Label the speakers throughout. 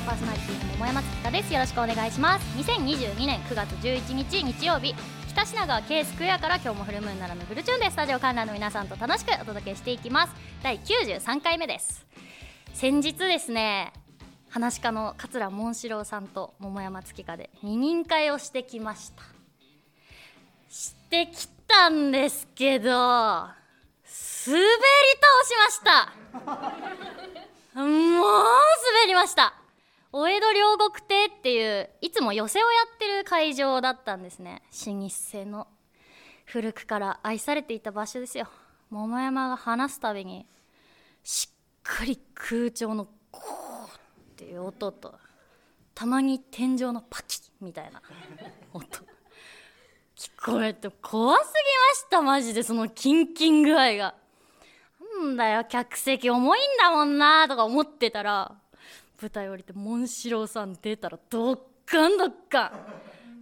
Speaker 1: オパーソナリティの桃山月香です。よろしくお願いします。2022年9月11日日曜日北品川 K スクエアから今日もフルムーンならぬフルチューンでスタジオ観覧の皆さんと楽しくお届けしていきます。第93回目です。先日ですね話し家の桂紋四郎さんと桃山月花で二人会をしてきました。してきたんですけど滑り倒しました。もう滑りました。お江戸両国亭っていういつも寄席をやってる会場だったんですね。老舗の古くから愛されていた場所ですよ。桃山が話すたびにしっかり空調のコーっていう音とたまに天井のパキッみたいな音。聞こえて怖すぎましたマジで。そのキンキン具合が。なんだよ客席重いんだもんなとか思ってたら舞台降りてモンシローさん出たらドッカンドッカン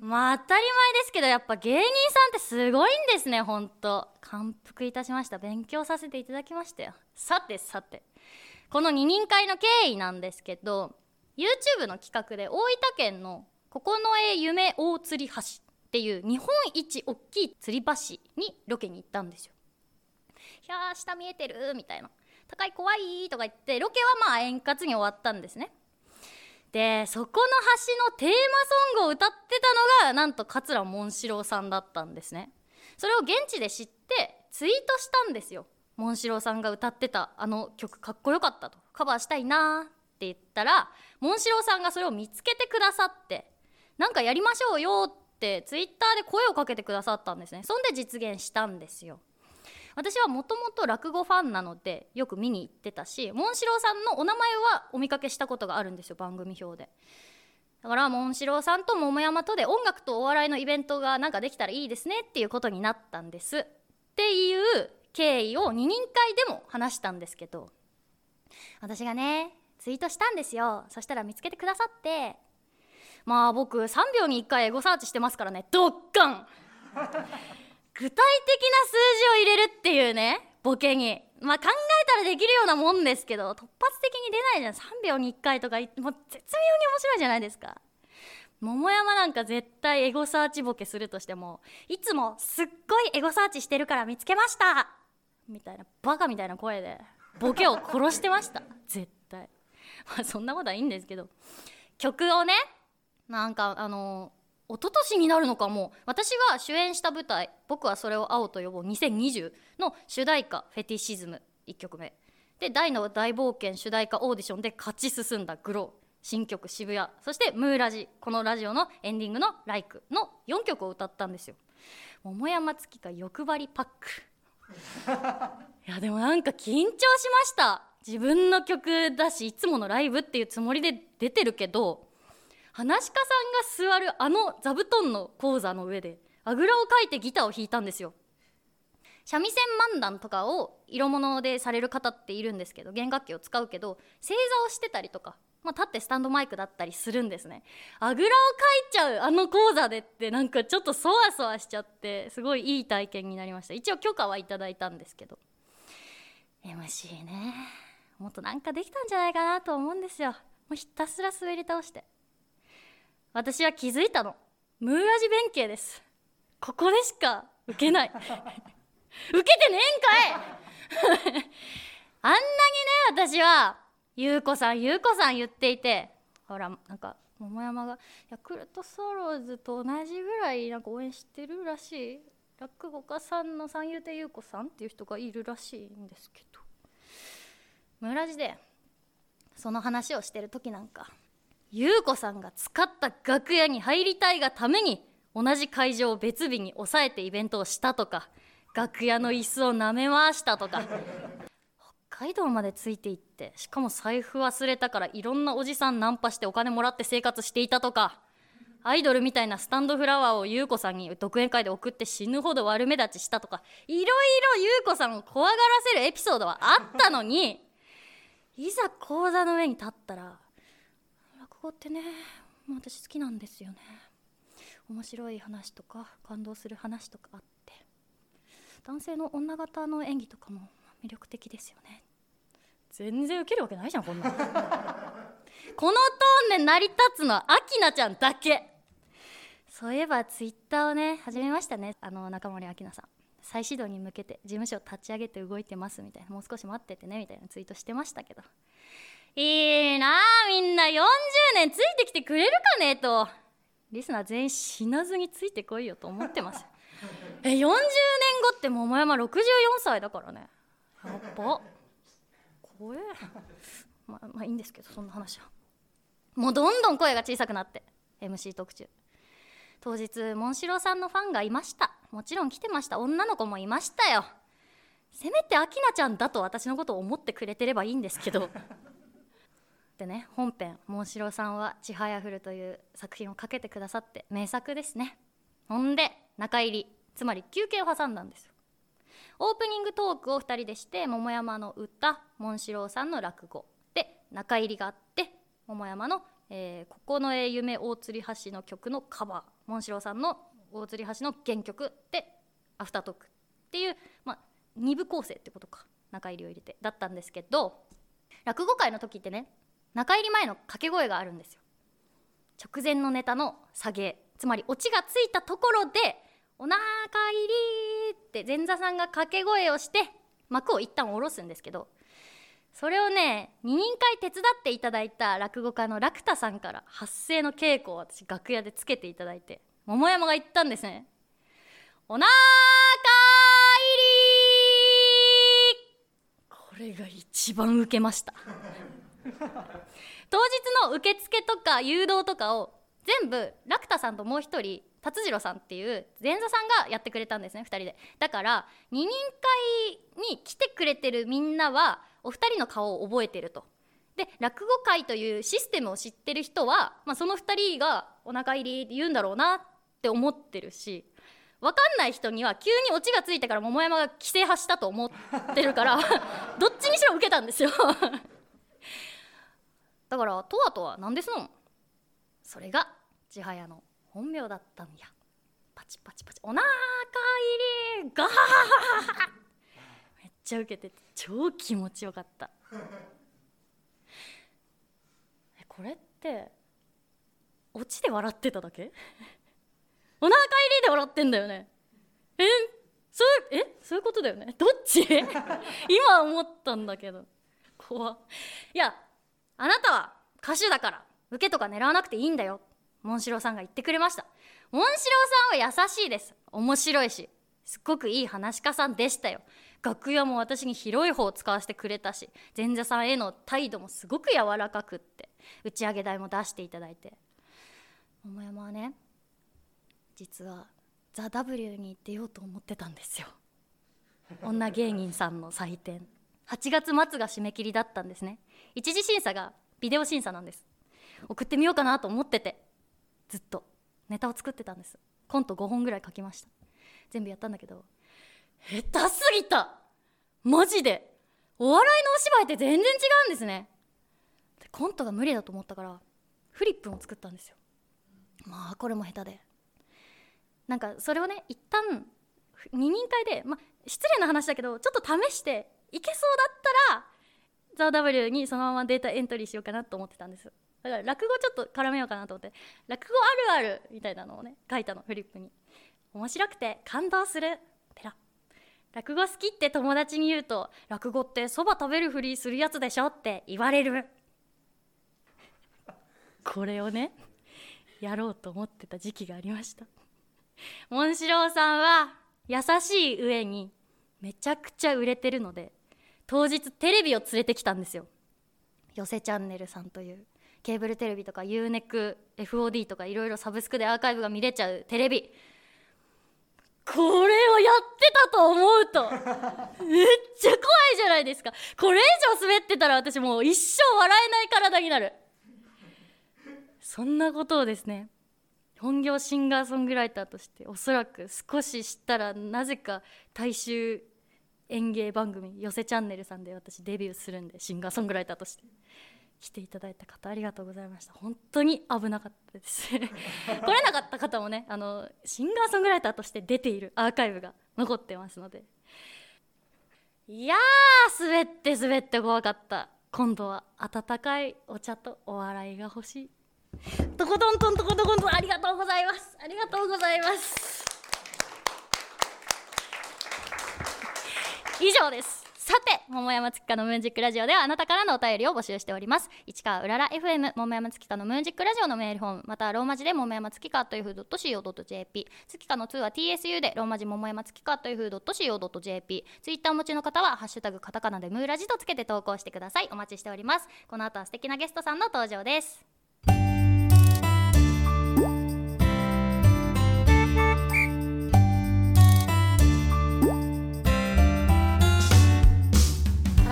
Speaker 1: まあ当たり前ですけどやっぱ芸人さんってすごいんですねほんと。感服いたしました。勉強させていただきましたよ。さてさて。この二人会の経緯なんですけど YouTube の企画で大分県の九重夢大吊り橋っていう日本一大きい吊り橋にロケに行ったんですよ。ひゃー下見えてるみたいな。高い怖いとか言ってロケはまあ円滑に終わったんですね。でそこの橋のテーマソングを歌ってたのがなんと桂紋四郎さんだったんですね。それを現地で知ってツイートしたんですよ。紋四郎さんが歌ってたあの曲かっこよかったと。カバーしたいなって言ったら紋四郎さんがそれを見つけてくださってなんかやりましょうよってツイッターで声をかけてくださったんですね。そんで実現したんですよ。私はもともと落語ファンなのでよく見に行ってたしモンシローさんのお名前はお見かけしたことがあるんですよ番組表で。だからモンシローさんと桃山とで音楽とお笑いのイベントがなんかできたらいいですねっていうことになったんです。っていう経緯を二人会でも話したんですけど。私がねツイートしたんですよ。そしたら見つけてくださって。まあ僕3秒に1回エゴサーチしてますからねドッカン。具体的な数字を入れるっていうねボケに。まあ考えたらできるようなもんですけど突発的に出ないじゃん。3秒に1回とか。もう絶妙に面白いじゃないですか。桃山なんか絶対エゴサーチボケするとしてもいつもすっごいエゴサーチしてるから見つけました。みたいなバカみたいな声でボケを殺してました。絶対。まあそんなことはいいんですけど。曲をねなんかあの一昨年になるのかも。私が主演した舞台「僕はそれを青と呼ぼう。2020」の主題歌「フェティシズム」1曲目。で大の大冒険主題歌オーディションで勝ち進んだ「グロー」新曲「渋谷」そして「ムーラジ」このラジオのエンディングの「ライク」の4曲を歌ったんですよ。桃山月が欲張りパック。いやでもなんか緊張しました。自分の曲だしいつものライブっていうつもりで出てるけど話し家さんが座るあの座布団の講座の上であぐらをかいてギターを弾いたんですよ。三味線漫談とかを色物でされる方っているんですけど弦楽器を使うけど正座をしてたりとか、まあ、立ってスタンドマイクだったりするんですね。あぐらをかいちゃうあの講座でってなんかちょっとそわそわしちゃってすごいいい体験になりました。一応許可はいただいたんですけど。MC ね。もっとなんかできたんじゃないかなと思うんですよ。もうひたすら滑り倒して。私は気づいたの。ムーラジ弁慶です。ここでしか受けない。受けてねえんかい。あんなにね私は「優子さん優子さん」言っていてほらなんか桃山がヤクルトスワローズと同じぐらいなんか応援してるらしい。落語家さんの三遊亭優子さんっていう人がいるらしいんですけど。村地でその話をしてる時なんか優子さんが使った楽屋に入りたいがために同じ会場を別日に抑えてイベントをしたとか楽屋の椅子を舐め回したとか。北海道までついていってしかも財布忘れたからいろんなおじさんナンパしてお金もらって生活していたとか。アイドルみたいなスタンドフラワーを優子さんに独演会で送って死ぬほど悪目立ちしたとか。いろいろ優子さんを怖がらせるエピソードはあったのにいざ講座の上に立ったら落語ってね。私好きなんですよね。面白い話とか感動する話とかあって。男性の女型の演技とかも魅力的ですよね。全然ウケるわけないじゃんこんなの。このトーンで成り立つのはアキナちゃんだけ。そういえばツイッターをね始めましたね。あの中森明菜さん。再始動に向けて事務所立ち上げて動いてますみたいな。もう少し待っててねみたいなツイートしてましたけど。いいなあみんな40年ついてきてくれるかねと。リスナー全員死なずについてこいよと思ってます。え40年後って桃山64歳だからね。やっぱ。怖え。まあまあいいんですけどそんな話は。もうどんどん声が小さくなって。MC 特注当日モンシローさんのファンがいました。もちろん来てました。女の子もいましたよ。せめてアキナちゃんだと私のことを思ってくれてればいいんですけどでね本編モンシロさんは「ちはやふる」という作品をかけてくださって名作ですね。ほんで中入りつまり休憩を挟んだんですよ。オープニングトークを2人でして桃山の歌モンシロさんの落語。で中入りがあって桃山の「えー、九重夢大吊橋」の曲のカバー。モンシロさんの大吊橋の原曲。でアフタートーク。っていう、まあ、2部構成ってことか。中入りを入れて。だったんですけど落語会の時ってね中入り前の掛け声があるんですよ。直前のネタの下げつまりオチがついたところで「おなか入り」って前座さんが掛け声をして幕を一旦下ろすんですけどそれをね二人会手伝っていただいた落語家の楽太さんから発声の稽古を私楽屋でつけていただいて桃山が言ったんですね。おなか入りこれが一番受けました。当日の受付とか誘導とかを全部楽太さんともう一人達次郎さんっていう前座さんがやってくれたんですね2人で。だから二人会に来てくれてるみんなはお二人の顔を覚えてると。で落語会というシステムを知ってる人は、まあ、その2人がお腹入りって言うんだろうなって思ってるし分かんない人には急にオチがついてから桃山が規制発したと思ってるから どっちにしろ受けたんですよ。だからとわとは何ですのそれが千早の本名だったんや。パチパチパチ。おなか入り。ガハハハめっちゃ受けて超気持ちよかった。えこれってオチで笑ってただけ？お腹入りで笑ってんだよね。えそうえそういうことだよね。どっち？今思ったんだけど。怖。いやあなたは歌手だから受けとか狙わなくていいんだよ。モンシローさんが言ってくれました。モンシローさんは優しいです。面白いしすっごくいい話し家さんでしたよ。楽屋も私に広い方を使わせてくれたし前座さんへの態度もすごく柔らかくって打ち上げ代も出していただいて。桃山はね実は「ザ・ w に出ようと思ってたんですよ。女芸人さんの祭典。8月末が締め切りだったんですね。一次審査がビデオ審査なんです。送ってみようかなと思っててずっとネタを作ってたんです。コント5本ぐらい書きました。全部やったんだけど下手すぎた!マジで!お笑いのお芝居って全然違うんですね!でコントが無理だと思ったからフリップも作ったんですよ。まあこれも下手で。なんかそれをね一旦二人会で、まあ、失礼な話だけどちょっと試していけそうだったら「ザ・ w にそのままデータエントリーしようかなと思ってたんです。だから落語ちょっと絡めようかなと思って。落語あるあるみたいなのをね書いたのフリップに。面白くて感動する。ペラ。落語好きって友達に言うと落語ってそば食べるふりするやつでしょって言われる。これをねやろうと思ってた時期がありました。モンシローさんは優しい上にめちゃくちゃ売れてるので当日テレビを連れてきたんですよ。寄せチャンネルさんという。ケーブルテレビとか UNECFOD とかいろいろサブスクでアーカイブが見れちゃうテレビ。これをやってたと思うと めっちゃ怖いじゃないですか。これ以上滑ってたら私もう一生笑えない体になる。そんなことをですね本業シンガーソングライターとしておそらく少し知ったらなぜか大衆演芸番組「寄せチャンネル」さんで私デビューするんでシンガーソングライターとして来ていただいた方ありがとうございました。本当に危なかったです。来れなかった方もねあのシンガーソングライターとして出ているアーカイブが残ってますので。いやー滑って滑って怖かった。今度は温かいお茶とお笑いが欲しい。とことんとんとことんとんありがとうございます。ありがとうございます以上です。さて桃山月花のムーンジックラジオではあなたからのお便りを募集しております。市川うらら FM 桃山月花のムーンジックラジオのメールフォームまたローマ字で桃山月花というふう .co.jp 月花の2は TSU でローマ字桃山月花というふう .co.jp ツイッターお持ちの方はハッシュタグカタカナでムーラジとつけて投稿してください。お待ちしております。この後は素敵なゲストさんの登場です。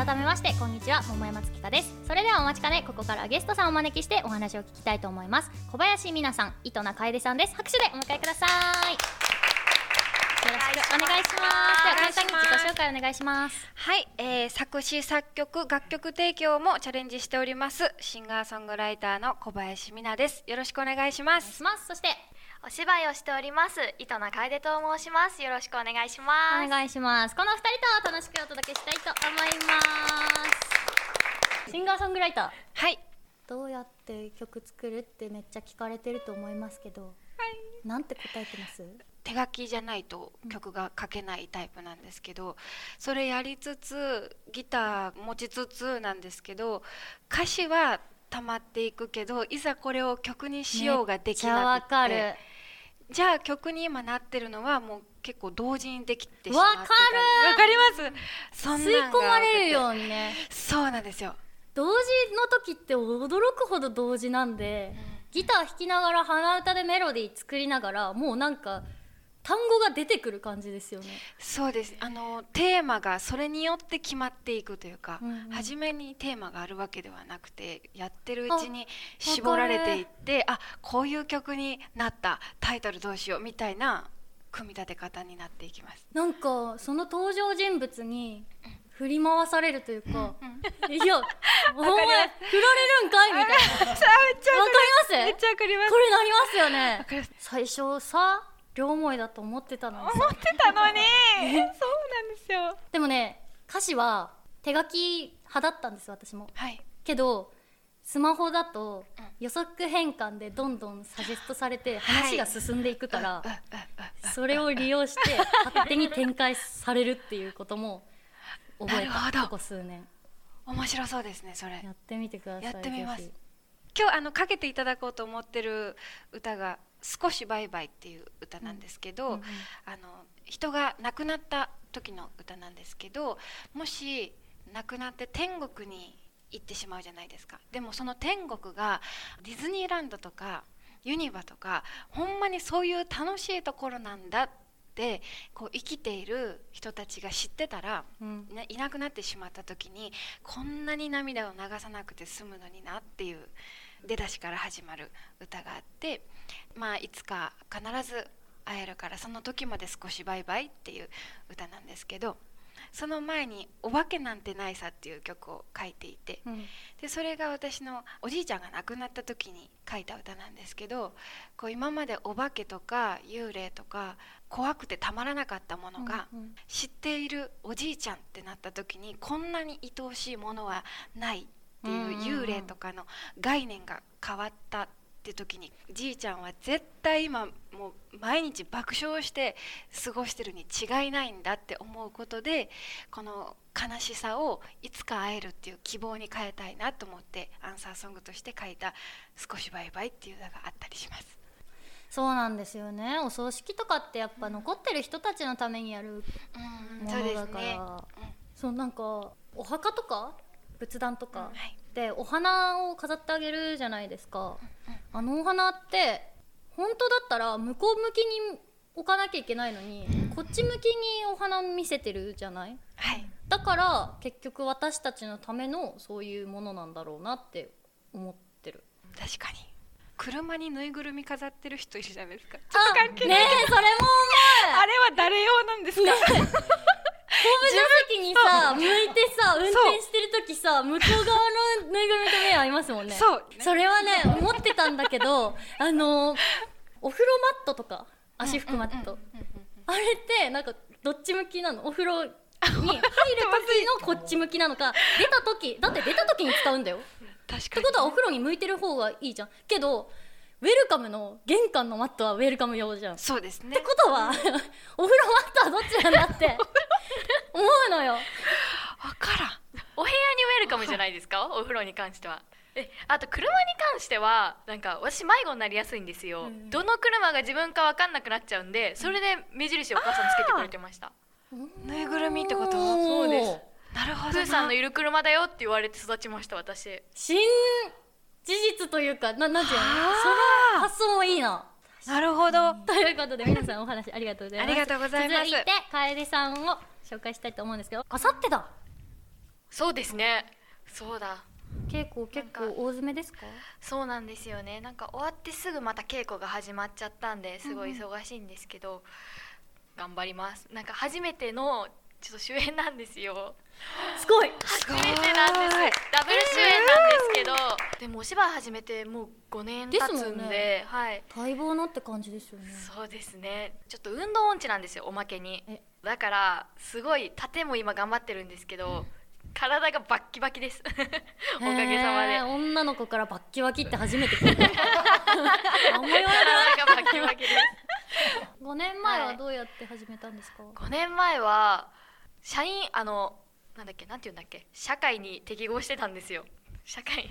Speaker 1: 改めましてこんにちは桃山月花です。それではお待ちかねここからはゲストさんをお招きしてお話を聞きたいと思います。小林美奈さん糸名楓さんです。拍手でお迎えください。よろしくお願いします。では簡単に自己紹介お願いします。
Speaker 2: はい、えー、作詞作曲楽曲提供もチャレンジしております。シンガーソングライターの小林美奈です。よろしくお願いします。
Speaker 1: します。そして
Speaker 3: お芝居をしております糸名楓と申します。よろしくお願いします。
Speaker 1: お願いします。この二人と楽しくお届けしたいと思います。シンガーソングライター。
Speaker 2: はい。
Speaker 1: どうやって曲作るってめっちゃ聞かれてると思いますけど、なんて答えてます？
Speaker 2: 手書きじゃないと曲が書けないタイプなんですけどそれやりつつギター持ちつつなんですけど歌詞は溜まっていくけどいざこれを曲にしようができ
Speaker 1: めっちゃわ
Speaker 2: なく
Speaker 1: かる。
Speaker 2: てじゃあ曲に今なってるのはもう結構同時にできてしまってた
Speaker 1: わかる
Speaker 2: わかります？そん
Speaker 1: 吸い込まれる
Speaker 2: 多
Speaker 1: ようにね。
Speaker 2: そうなんですよ。
Speaker 1: 同時の時って驚くほど同時なんで、ギター弾きながら鼻歌でメロディー作りながらもうなんか単語が出てくる感じですよね。
Speaker 2: そうです。あのテーマがそれによって決まっていくというか、
Speaker 1: うんうん。
Speaker 2: 初めにテーマがあるわけではなくてやってるうちに絞られていってあこういう曲になったタイトルどうしようみたいな組み立て方になっていきます。
Speaker 1: なんかその登場人物に振り回されるというか、いや お前振られるんかい？みたいな。わかります。
Speaker 2: めっちゃわかります。
Speaker 1: これなりますよね。最初さ両思いだと思ってたのに。さ
Speaker 2: 思ってたのに。そうなんですよ。
Speaker 1: でもね歌詞は手書き派だったんです私も。
Speaker 2: はい。
Speaker 1: けどスマホだと
Speaker 2: うん。
Speaker 1: 予測変換でどんどんサジェストされて
Speaker 2: はい。
Speaker 1: 話が進んでいくから、それを利用して勝手に展開されるっていうことも覚えた。ここ数年。
Speaker 2: 面白そうですねそれ。
Speaker 1: やってみてください
Speaker 2: やってみます。
Speaker 1: ぜ
Speaker 2: 今日あのかけていただこうと思ってる歌が「少しバイバイ」っていう歌なんですけど、
Speaker 1: うんうん
Speaker 2: あの人が亡くなった時の歌なんですけどもし亡くなって天国に行ってしまうじゃないですか。でもその天国がディズニーランドとかユニバとかほんまにそういう楽しいところなんだってこう生きている人たちが知ってたら
Speaker 1: うん。
Speaker 2: ね、いなくなってしまった時にこんなに涙を流さなくて済むのになっていう出だしから始まる歌があって、まあ、いつか必ず会えるからその時まで少しバイバイっていう歌なんですけどその前に「お化けなんてないさ」っていう曲を書いていて
Speaker 1: うん。
Speaker 2: でそれが私のおじいちゃんが亡くなった時に書いた歌なんですけどこう今までお化けとか幽霊とか怖くてたまらなかったものが、
Speaker 1: うんうん。
Speaker 2: 知っているおじいちゃんってなった時にこんなに愛おしいものはないって
Speaker 1: うんうんうん
Speaker 2: いう幽霊とかの概念が変わったって時にじいちゃんは絶対今もう毎日爆笑して過ごしてるに違いないんだって思うことでこの悲しさをいつか会えるっていう希望に変えたいなと思ってアンサーソングとして書いた「少しバイバイ」っていう歌があったりします。
Speaker 1: そうなんですよねお葬式とかってやっぱ残ってる人たちのためにやる
Speaker 2: うん
Speaker 1: も
Speaker 2: そうです
Speaker 1: のだから、
Speaker 2: ね。
Speaker 1: そうなんかお墓とか仏壇とか
Speaker 2: はい。
Speaker 1: でお花を飾ってあげるじゃないですか、あのお花って本当だったら向こう向きに置かなきゃいけないのにこっち向きにお花見せてるじゃない？
Speaker 2: はい。
Speaker 1: だから結局私たちのためのそういうものなんだろうなって思ってる。
Speaker 2: 確かに。車にぬいぐるみ飾ってる人いるじゃないですか。
Speaker 1: あ
Speaker 2: 関係ない
Speaker 1: ねえそれも
Speaker 2: あれは誰用なんですか、
Speaker 1: 後部座席にさ向いてさ運転してる時さ向こう側のぬいぐるみと目合いますもんね。
Speaker 2: そう。
Speaker 1: それはね思ってたんだけど あのお風呂マットとか足拭くマット、あれってなんかどっち向きなの？お風呂に入る時のこっち向きなのか。出た時だって出た時に使うんだよ。
Speaker 2: 確
Speaker 1: ってことはお風呂に向いてる方がいいじゃん。けどウェルカムの玄関のマットはウェルカム用じゃん。っ
Speaker 2: そうですね。
Speaker 1: てことは お風呂マットはどっちなんだって。思うのよ。
Speaker 2: わからん。
Speaker 3: お部屋にウェルカムじゃないですか？お風呂に関しては。えあと車に関してはなんか私迷子になりやすいんですよ、
Speaker 1: うん
Speaker 3: どの車が自分か分かんなくなっちゃうんでそれで目印をお母さんつけてくれてました。
Speaker 2: ぬいぐるみってこと？
Speaker 3: そう。です
Speaker 2: なるほど
Speaker 3: プーさんの
Speaker 2: ない
Speaker 3: る車だよって言われて育ちました私。
Speaker 1: 新事実というかななんていうの？
Speaker 2: あ。
Speaker 1: その発想もいいな
Speaker 2: なるほど。
Speaker 1: ということで皆さんお話ありがとうございます。
Speaker 2: ありがとうございます。
Speaker 1: 続いて楓さんを紹介したいと思うんですけどあさってだ
Speaker 3: そうですね。そうだ。
Speaker 1: 稽古結構大詰めですか？
Speaker 3: そうなんですよね。なんか終わってすぐまた稽古が始まっちゃったんですごい忙しいんですけど、頑張ります。なんか初めてのちょっと主演なんですよ
Speaker 1: すごい。
Speaker 2: すごい
Speaker 3: 初めてなんです。ダブル主演なんですけど、でもお芝居始めてもう5年経つ
Speaker 1: ん
Speaker 3: んで
Speaker 1: ね
Speaker 3: はい。
Speaker 1: 待望のって感じですよね。
Speaker 3: そうですね。ちょっと運動音痴なんですよおまけに。
Speaker 1: え。
Speaker 3: だからすごい盾も今頑張ってるんですけど、体がバッキバキです。おかげさまで。
Speaker 1: 女の子からバッキバキって初めて聞いた。何も言わない
Speaker 3: 体がバキバキです。
Speaker 1: 5年前はどうやって始めたんですか、
Speaker 3: 5年前は社員あのなんだっけなんて言うんだっけ社会に適合してたんですよ。社会。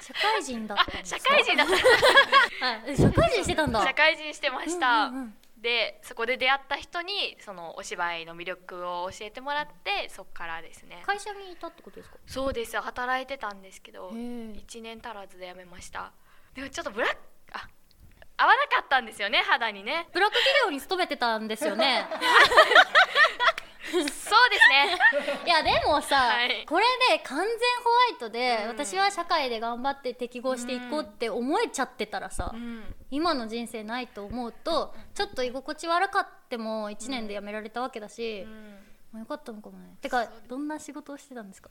Speaker 1: 社会人だった
Speaker 3: 社会人だった。
Speaker 1: はい社会人してたんだ。
Speaker 3: 社会人してました、
Speaker 1: うんうんうん。
Speaker 3: でそこで出会った人にそのお芝居の魅力を教えてもらってそっからですね。
Speaker 1: 会社にいたってことですか？
Speaker 3: そうです。働いてたんですけど
Speaker 1: へえ。
Speaker 3: 1年足らずで辞めました。でもちょっとブラックあ合わなかったんですよね肌にね。
Speaker 1: ブラック企業に勤めてたんですよね
Speaker 3: そうですね。
Speaker 1: いやでもさ、
Speaker 3: はい。
Speaker 1: これで完全ホワイトで、
Speaker 3: うん。
Speaker 1: 私は社会で頑張って適合していこうって思えちゃってたらさ、
Speaker 3: うん。
Speaker 1: 今の人生ないと思うとちょっと居心地悪かっても1年で辞められたわけだし、
Speaker 3: うん。
Speaker 1: まあよかったのかもね。てかどんな仕事をしてたんですか？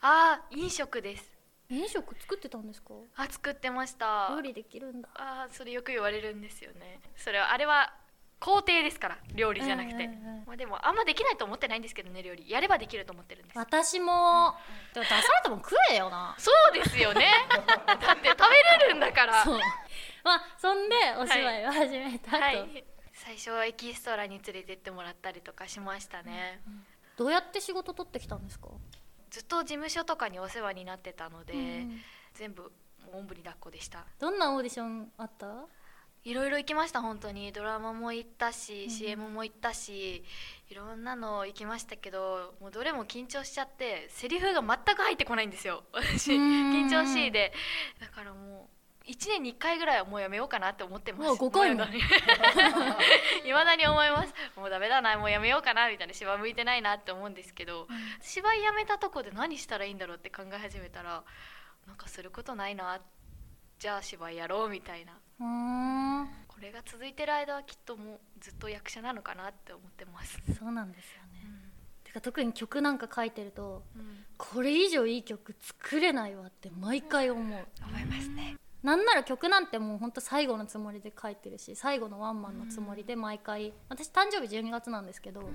Speaker 3: あー飲食です。
Speaker 1: 飲食作ってたんですか？
Speaker 3: あ作ってました。
Speaker 1: 料理できるんだ。
Speaker 3: あーそれよく言われるんですよね。それはあれは工程ですから料理じゃなくて、
Speaker 1: うんうんうん。
Speaker 3: まあ、でもあんまできないと思ってないんですけどね料理。やればできると思ってるんです。
Speaker 1: 私も。でも出されたもん食えよな。
Speaker 3: そうですよね。だって食べれるんだから。
Speaker 1: そう。まあそんでお芝居を始めたと、
Speaker 3: はい。最初はエキストラに連れてってもらったりとかしましたね、
Speaker 1: どうやって仕事取ってきたんですか、
Speaker 3: ずっと事務所とかにお世話になってたので、
Speaker 1: うん
Speaker 3: 全部おんぶに抱っこでした。
Speaker 1: どんなオーディションあった？
Speaker 3: いろいろ行きました本当に。ドラマも行ったし、
Speaker 1: うん
Speaker 3: CM も行ったしいろんなの行きましたけどもうどれも緊張しちゃってセリフが全く入ってこないんですよ。私緊張しいで。だからもう1年に1回ぐらいはもうやめようかなって思ってます。
Speaker 1: うわ5回も？
Speaker 3: いま だに思います。もうダメだなもうやめようかなみたいな芝居向いてないなって思うんですけど、芝居やめたとこで何したらいいんだろうって考え始めたらなんかすることないな。じゃあ芝居やろうみたいなこれが続いてる間はきっともうずっと役者なのかなって思ってます。
Speaker 1: そうなんですよね、てか特に曲なんか書いてると
Speaker 3: うん。
Speaker 1: これ以上いい曲作れないわって毎回思う。
Speaker 2: 思いますね。
Speaker 1: なんなら曲なんてもうほんと最後のつもりで書いてるし最後のワンマンのつもりで毎回私誕生日12月なんですけど、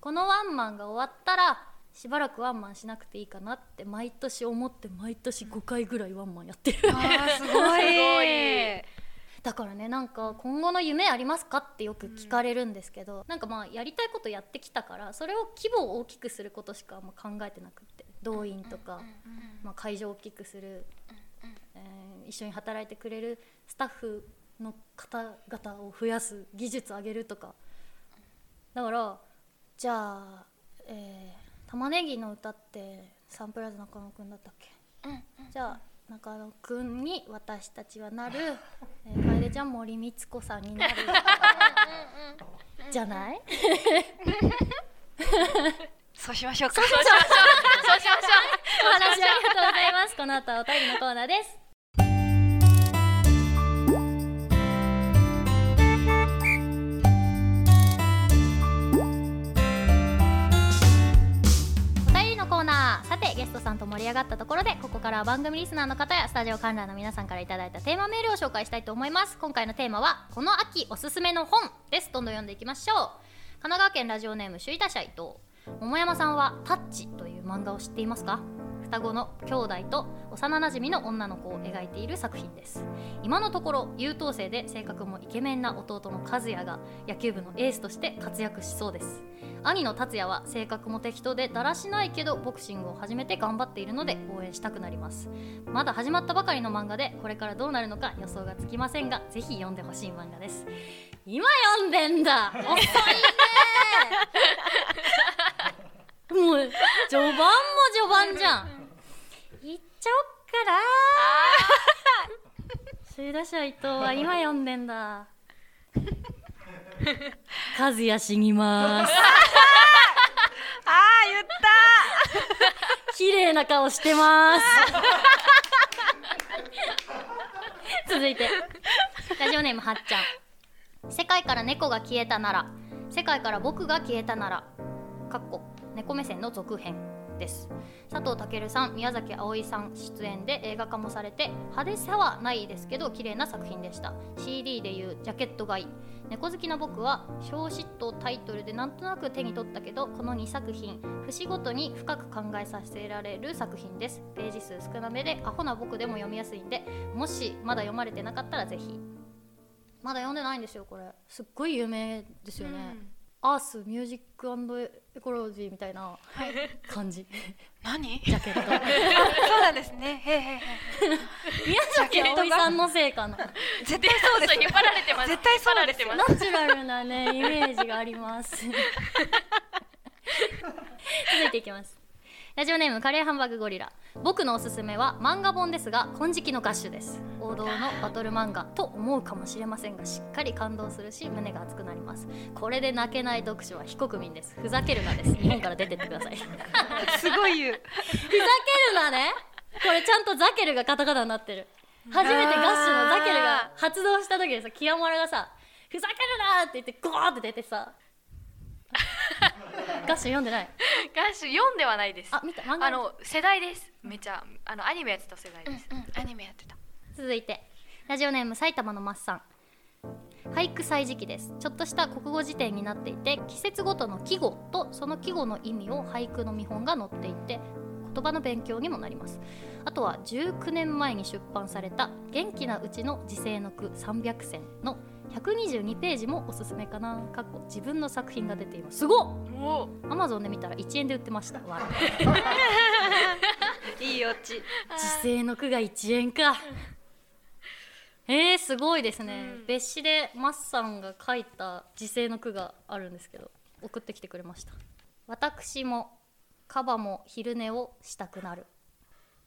Speaker 1: このワンマンが終わったらしばらくワンマンしなくていいかなって毎年思って毎年5回ぐらいワンマンやってる。
Speaker 2: あーすごい
Speaker 3: すごい
Speaker 1: だからねなんか今後の夢ありますかってよく聞かれるんですけど、なんかまあやりたいことやってきたからそれを規模を大きくすることしかま考えてなくって動員とか、まあ、会場を大きくする、えー一緒に働いてくれるスタッフの方々を増やす技術上げるとか。だからじゃあ、えー玉ねぎの歌ってサンプラザ中野くんだったっけ？じゃあ中野くんに私たちはなる、えー、楓ちゃん森光子さんになる。じゃない？
Speaker 2: そうしましょうか。
Speaker 3: そうしましょう。そうしましょう。
Speaker 1: お話ありがとうございます。この後はお便りのコーナーですナーさてゲストさんと盛り上がったところでここからは番組リスナーの方やスタジオ観覧の皆さんからいただいたテーマメールを紹介したいと思います。今回のテーマはこの秋おすすめの本です。どんどん読んでいきましょう。神奈川県ラジオネーム首位打者伊藤。桃山さんは「タッチ」という漫画を知っていますか？双子の兄弟と幼なじみの女の子を描いている作品です。今のところ優等生で性格もイケメンな弟の和也が野球部のエースとして活躍しそうです。兄の達也は性格も適当でだらしないけどボクシングを始めて頑張っているので応援したくなります。まだ始まったばかりの漫画でこれからどうなるのか予想がつきませんがぜひ読んでほしい漫画です。今読んでんだ。遅いね。もう序盤も序盤じゃん。いっちゃおっかな首打者伊藤は今読んでんだ。和也死にます
Speaker 2: ああ言った
Speaker 1: 綺麗な顔してます。続いて。ラジオネームはっちゃん。世界から猫が消えたなら。世界から僕が消えたなら。かっこ。猫目線の続編。です。佐藤健さん宮崎あおいさん出演で映画化もされて派手さはないですけど綺麗な作品でした。CD でいうジャケット買い。猫好きな僕は表紙とタイトルでなんとなく手に取ったけどこの2作品節ごとに深く考えさせられる作品です。ページ数少なめでアホな僕でも読みやすいんでもしまだ読まれてなかったらぜひ。まだ読んでないんですよこれ。すっごい有名ですよね、アースミュージックエコロジーみたいな感じ。
Speaker 2: 何？
Speaker 1: ジャケット。
Speaker 2: そうなんですね。へーへーへ
Speaker 1: 宮崎あおいさんのせいかな。
Speaker 2: ー絶対そうです
Speaker 3: 引っ張られてます。
Speaker 2: 絶対そう
Speaker 3: られてます。
Speaker 1: ナチュラルなねイメージがあります。続いていきますラジオネームカレーハンバーグゴリラ。僕のおすすめは漫画本ですが金色のガッシュです。王道のバトル漫画と思うかもしれませんがしっかり感動するし胸が熱くなります。これで泣けない読書は非国民です。ふざけるなです。日本から出てってください。ふざ
Speaker 2: すごい言う。
Speaker 1: けるなね。これちゃんとザケルがカタカナになってる。初めてガッシュのザケルが発動した時でさキヤマラがさ「ふざけるな!」って言ってゴーって出てさ ガッシュ読んでない？
Speaker 3: ガッシュ読んではないです。
Speaker 1: あ見た。漫画
Speaker 3: あの世代です。めちゃあのアニメやってた世代です、
Speaker 2: うんアニメやってた。
Speaker 1: 続いて。ラジオネーム埼玉のマッサン俳句歳時記です。ちょっとした国語辞典になっていて季節ごとの季語とその季語の意味を俳句の見本が載っていて言葉の勉強にもなります。あとは19年前に出版された「元気なうちの時世の句300選」の122ページもおすすめかな。かっこ自分の作品が出ています。すごっ！
Speaker 3: お。
Speaker 1: アマゾンで見たら1円で売ってました。わ
Speaker 2: いいオチ。
Speaker 1: 時世の句が1円か。えー、すごいですね、
Speaker 3: うん。
Speaker 1: 別紙でマッさんが書いた時世の句があるんですけど送ってきてくれました。私もカバも昼寝をしたくなる。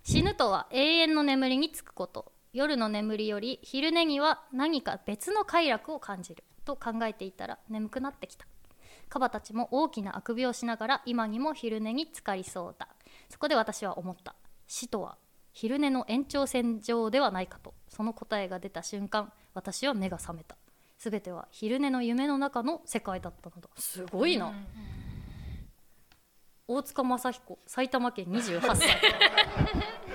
Speaker 1: 死ぬとは永遠の眠りにつくこと夜の眠りより昼寝には何か別の快楽を感じると考えていたら眠くなってきた。カバたちも大きなあくびをしながら今にも昼寝に浸かりそうだ。そこで私は思った。死とは昼寝の延長線上ではないかと。その答えが出た瞬間私は目が覚めた。全ては昼寝の夢の中の世界だったのだ。すごいな、大塚雅彦埼玉県28歳。28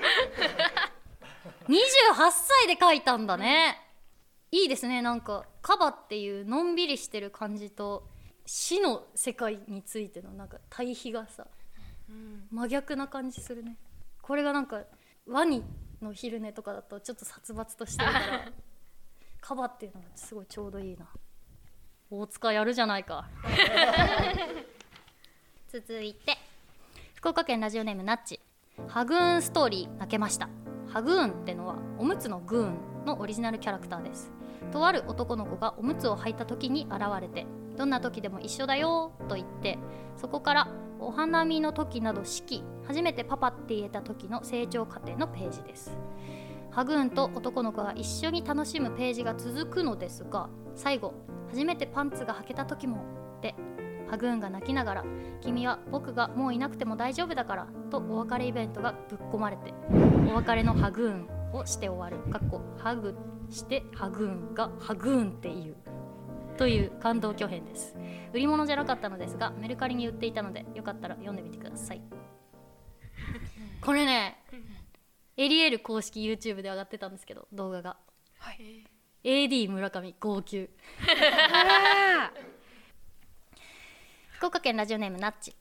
Speaker 1: 歳で書いたんだね。いいですね。なんかカバっていうのんびりしてる感じと死の世界についてのなんか対比がさ真逆な感じするね。これがなんかワニの昼寝とかだとちょっと殺伐としてるから カバっていうのがすごいちょうどいいな。大塚やるじゃないか。続いて福岡県ラジオネームナッチ。ハグーンストーリー泣けましたハグーンってのはおむつのグーンのオリジナルキャラクターです。とある男の子がおむつを履いた時に現れてどんな時でも一緒だよと言ってそこからお花見の時など式初めてパパって言えた時の成長過程のページです。ハグーンと男の子が一緒に楽しむページが続くのですが最後初めてパンツが履けた時もでハグーンが泣きながら「君は僕がもういなくても大丈夫だから」とお別れイベントがぶっ込まれてお別れのハグーンをして終わる。かっこハグしてハグーンがハグーンっていう。という感動巨編です。売り物じゃなかったのですがメルカリに売っていたのでよかったら読んでみてください。これねエリエール公式 YouTube で上がってたんですけど動画が。
Speaker 2: はい。
Speaker 1: AD 村上号泣。福岡県ラジオネームナッチ。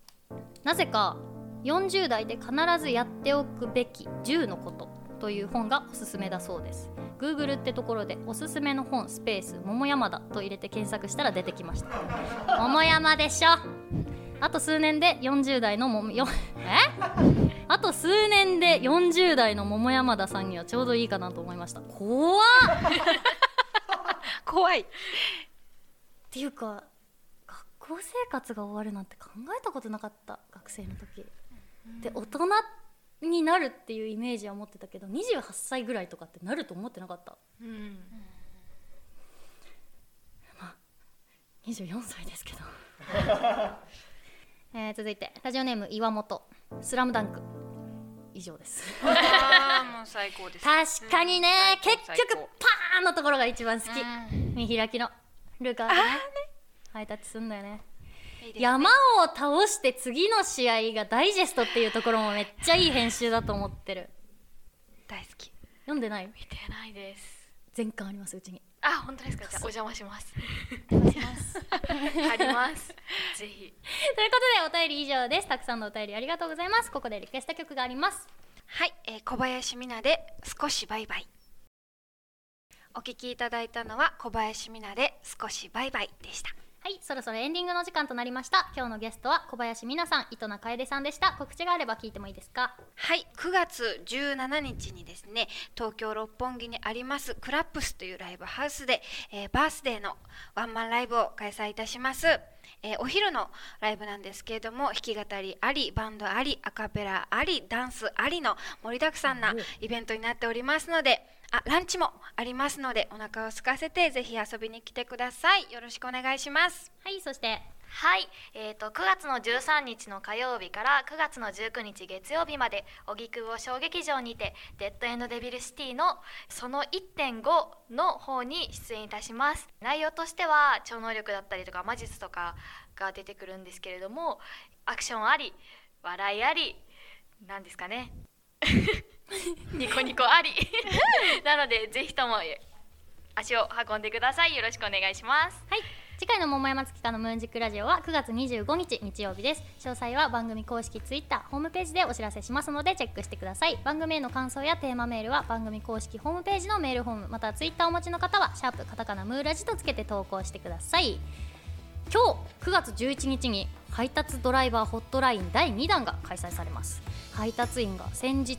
Speaker 1: なぜか40代で必ずやっておくべき10のことという本がおすすめだそうです。Google ってところでおすすめの本スペース桃山だと入れて検索したら出てきました。桃山でしょ。あと数年で40代の桃よえ？あと数年で40代の桃山田さんにはちょうどいいかなと思いました。怖っ。
Speaker 2: 怖い。
Speaker 1: っていうか学校生活が終わるなんて考えたことなかった。学生の時で大人になるっていうイメージは持ってたけど28歳ぐらいとかってなると思ってなかった。
Speaker 3: うん。
Speaker 1: 24歳ですけど。えー続いてラジオネーム岩本「スラムダンク。以上です。
Speaker 2: もう最高です。
Speaker 1: 確かにね、
Speaker 2: うん最
Speaker 1: 結
Speaker 2: 高。
Speaker 1: 局パーンのところが一番好き、見開きのルカがね。ハイタッチすんだよ
Speaker 2: ね
Speaker 1: 山を倒して次の試合がダイジェストっていうところもめっちゃいい編集だと思ってる。
Speaker 2: 大好き。
Speaker 1: 読んでない？
Speaker 3: 見てないです。
Speaker 1: 全巻ありますうちに。
Speaker 3: あ本当ですか？じゃあお邪魔します。
Speaker 1: 出します。
Speaker 3: あります。ぜひ。
Speaker 1: ということでお便り以上です。たくさんのお便りありがとうございます。ここでリクエスト曲があります。
Speaker 2: はい、えー小林美奈で少しバイバイ。お聞きいただいたのは小林美奈で少しバイバイでした
Speaker 1: はいそろそろエンディングの時間となりました。今日のゲストは小林美奈さん糸名楓さんでした。告知があれば聞いてもいいですか？
Speaker 2: はい9月17日にですね東京六本木にありますクラップスというライブハウスで、えーバースデーのワンマンライブを開催いたします、えーお昼のライブなんですけれども弾き語りありバンドありアカペラありダンスありの盛りだくさんなイベントになっておりますのであランチもありますのでお腹を空かせてぜひ遊びに来てください。よろしくお願いします。
Speaker 1: はいそして。
Speaker 3: はい、えー、と9月の13日の火曜日から9月の19日月曜日まで荻窪小劇場にて「デッドエンドデビルシティ」のその1.5の方に出演いたします。内容としては超能力だったりとか魔術とかが出てくるんですけれどもアクションあり笑いありなんですかね ニコニコあり。なのでぜひとも足を運んでください。よろしくお願いします。
Speaker 1: はい。次回の桃山月花のムーンジックラジオは9月25日日曜日です。詳細は番組公式ツイッターホームページでお知らせしますのでチェックしてください。番組への感想やテーマメールは番組公式ホームページのメールフォームまたはツイッターをお持ちの方はシャープカタカナムーラジとつけて投稿してください。今日9月11日に配達ドライバーホットライン第2弾が開催されます。配達員が先日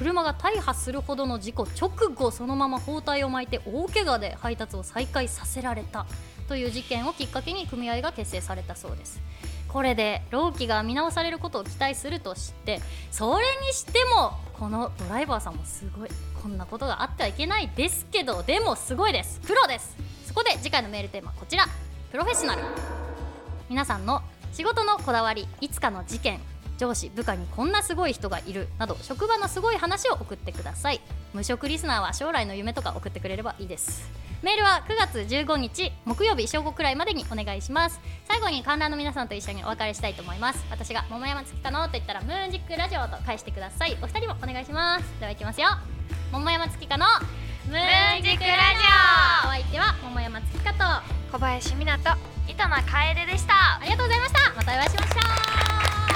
Speaker 1: 車が大破するほどの事故直後そのまま包帯を巻いて大怪我で配達を再開させられたという事件をきっかけに組合が結成されたそうです。これで労基が見直されることを期待するとしてそれにしてもこのドライバーさんもすごいこんなことがあってはいけないですけどでもすごいです。プロです。そこで次回のメールテーマはこちら。プロフェッショナル。皆さんの仕事のこだわりいつかの事件上司部下にこんなすごい人がいるなど職場のすごい話を送ってください。無職リスナーは将来の夢とか送ってくれればいいです。メールは9月15日木曜日正午くらいまでにお願いします。最後に観覧の皆さんと一緒にお別れしたいと思います。私が桃山月花のと言ったらムーンジックラジオと返してください。お二人もお願いします。ではいきますよ。桃山月花のムーンジックラジオ。お相手は桃山月花と
Speaker 2: 小林美奈と
Speaker 3: 糸名楓でした。
Speaker 1: ありがとうございました。またお会いしましょう